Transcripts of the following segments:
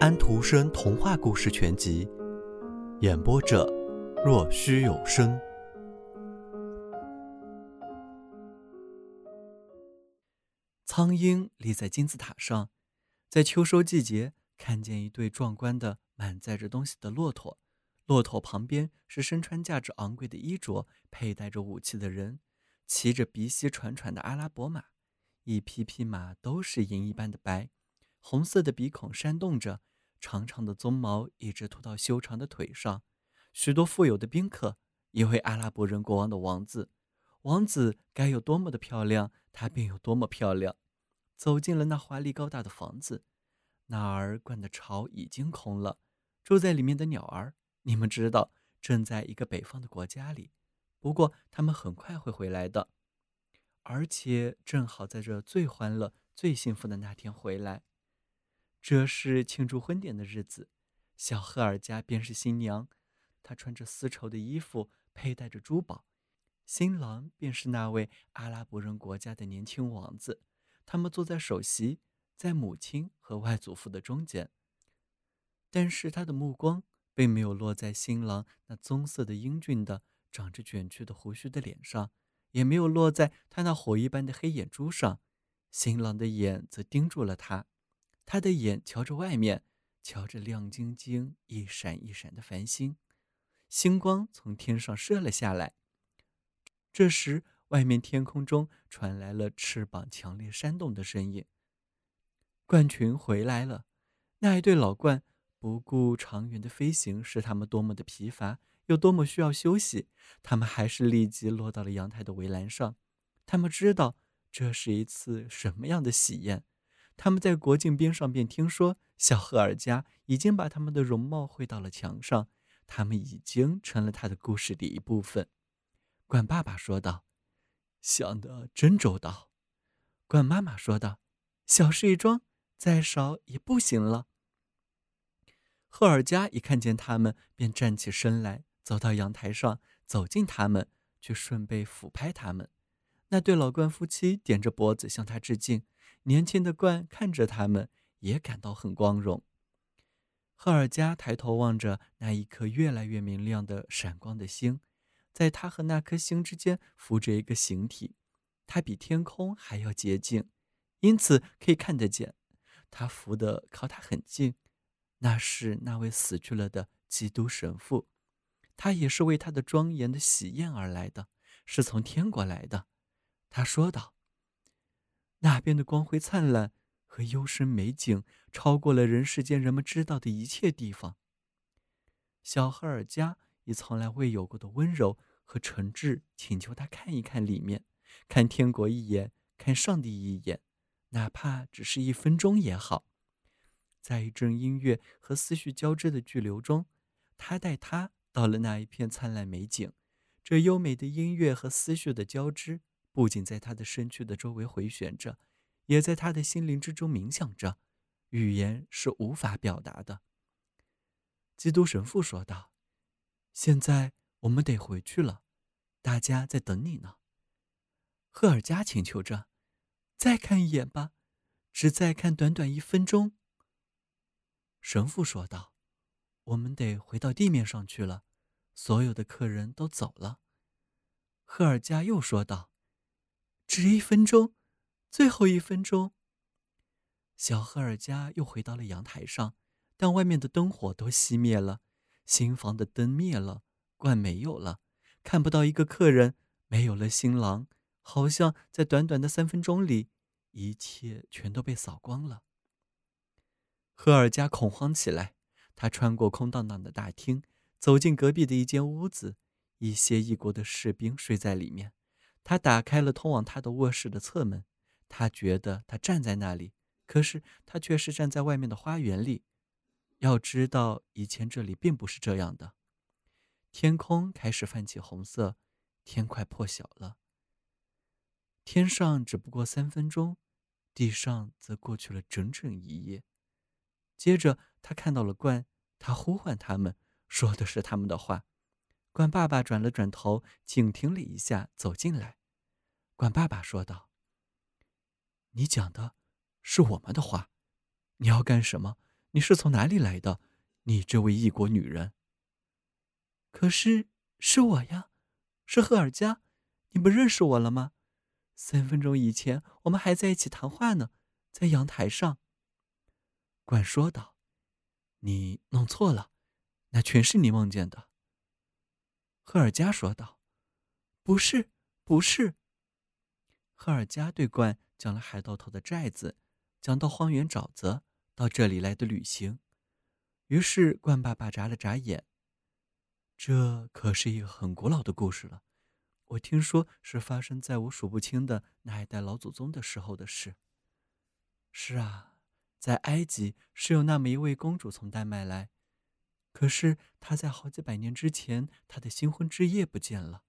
安徒生童话故事全集，演播者：若虚有声。苍鹰立在金字塔上，在秋收季节，看见一对壮观的满载着东西的骆驼，骆驼旁边是身穿价值昂贵的衣着、佩戴着武器的人，骑着鼻息喘喘的阿拉伯马，一匹匹马都是银一般的白，红色的鼻孔扇动着。长长的鬃毛一直拖到修长的腿上，许多富有的宾客，一位阿拉伯人国王的王子，王子该有多么的漂亮，他便有多么漂亮。走进了那华丽高大的房子，那儿灌的巢已经空了，住在里面的鸟儿，你们知道，正在一个北方的国家里，不过他们很快会回来的，而且正好在这最欢乐、最幸福的那天回来。这是庆祝婚典的日子，小赫尔加便是新娘，她穿着丝绸的衣服，佩戴着珠宝。新郎便是那位阿拉伯人国家的年轻王子。他们坐在首席，在母亲和外祖父的中间。但是他的目光并没有落在新郎那棕色的英俊的、长着卷曲的胡须的脸上，也没有落在他那火一般的黑眼珠上。新郎的眼则盯住了他。他的眼瞧着外面，瞧着亮晶晶、一闪一闪的繁星，星光从天上射了下来。这时，外面天空中传来了翅膀强烈扇动的声音。鹳群回来了，那一对老鹳不顾长远的飞行使他们多么的疲乏，又多么需要休息，他们还是立即落到了阳台的围栏上。他们知道这是一次什么样的喜宴。他们在国境边上便听说，小赫尔加已经把他们的容貌绘到了墙上，他们已经成了他的故事的一部分。管爸爸说道：“想得真周到。”管妈妈说道：“小事一桩，再少也不行了。”赫尔加一看见他们，便站起身来，走到阳台上，走近他们，却顺背俯拍他们。那对老鹳夫妻点着脖子向他致敬。年轻的鹳看着他们，也感到很光荣。赫尔加抬头望着那一颗越来越明亮的闪光的星，在他和那颗星之间浮着一个形体，它比天空还要洁净，因此可以看得见。它浮得靠他很近，那是那位死去了的基督神父，他也是为他的庄严的喜宴而来的，是从天国来的。他说道。那边的光辉灿烂和幽深美景，超过了人世间人们知道的一切地方。小赫尔加以从来未有过的温柔和诚挚，请求他看一看里面，看天国一眼，看上帝一眼，哪怕只是一分钟也好。在一阵音乐和思绪交织的巨流中，他带他到了那一片灿烂美景。这优美的音乐和思绪的交织。不仅在他的身躯的周围回旋着，也在他的心灵之中冥想着，语言是无法表达的。基督神父说道：“现在我们得回去了，大家在等你呢。”赫尔加请求着：“再看一眼吧，只再看短短一分钟。”神父说道：“我们得回到地面上去了，所有的客人都走了。”赫尔加又说道。只一分钟，最后一分钟。小赫尔加又回到了阳台上，但外面的灯火都熄灭了，新房的灯灭了，罐没有了，看不到一个客人，没有了新郎，好像在短短的三分钟里，一切全都被扫光了。赫尔加恐慌起来，他穿过空荡荡的大厅，走进隔壁的一间屋子，一些异国的士兵睡在里面。他打开了通往他的卧室的侧门，他觉得他站在那里，可是他却是站在外面的花园里。要知道，以前这里并不是这样的。天空开始泛起红色，天快破晓了。天上只不过三分钟，地上则过去了整整一夜。接着，他看到了鹳，他呼唤他们，说的是他们的话。管爸爸转了转头，静听了一下，走进来。管爸爸说道：“你讲的是我们的话，你要干什么？你是从哪里来的？你这位异国女人。可是是我呀，是赫尔加，你不认识我了吗？三分钟以前我们还在一起谈话呢，在阳台上。冠说道：“你弄错了，那全是你梦见的。”赫尔加说道：“不是，不是。”赫尔加对冠讲了海盗头的寨子，讲到荒原沼泽，到这里来的旅行。于是冠爸爸眨了眨眼。这可是一个很古老的故事了，我听说是发生在我数不清的那一代老祖宗的时候的事。是啊，在埃及是有那么一位公主从丹麦来，可是他在好几百年之前，他的新婚之夜不见了，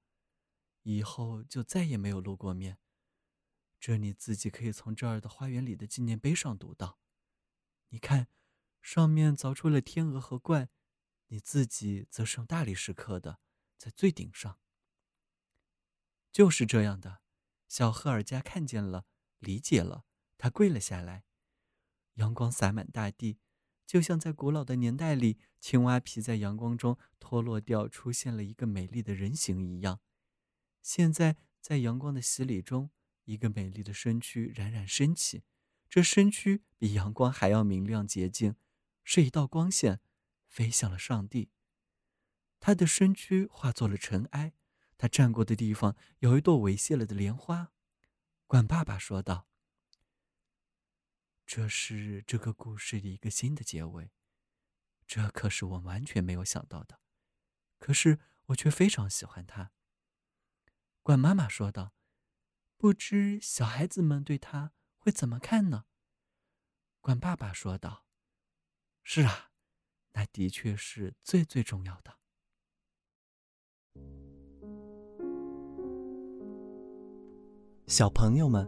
以后就再也没有露过面。这你自己可以从这儿的花园里的纪念碑上读到。你看，上面凿出了天鹅和鹳，你自己则是用大理石刻的，在最顶上。就是这样的，小赫尔加看见了，理解了，他跪了下来。阳光洒满大地，就像在古老的年代里，青蛙皮在阳光中脱落掉，出现了一个美丽的人形一样。现在在阳光的洗礼中。一个美丽的身躯冉冉升起，这身躯比阳光还要明亮洁净，是一道光线，飞向了上帝。他的身躯化作了尘埃，他站过的地方有一朵猥亵了的莲花。管爸爸说道：“这是这个故事的一个新的结尾，这可是我完全没有想到的，可是我却非常喜欢它。”管妈妈说道。不知小孩子们对他会怎么看呢？管爸爸说道：“是啊，那的确是最最重要的。”小朋友们，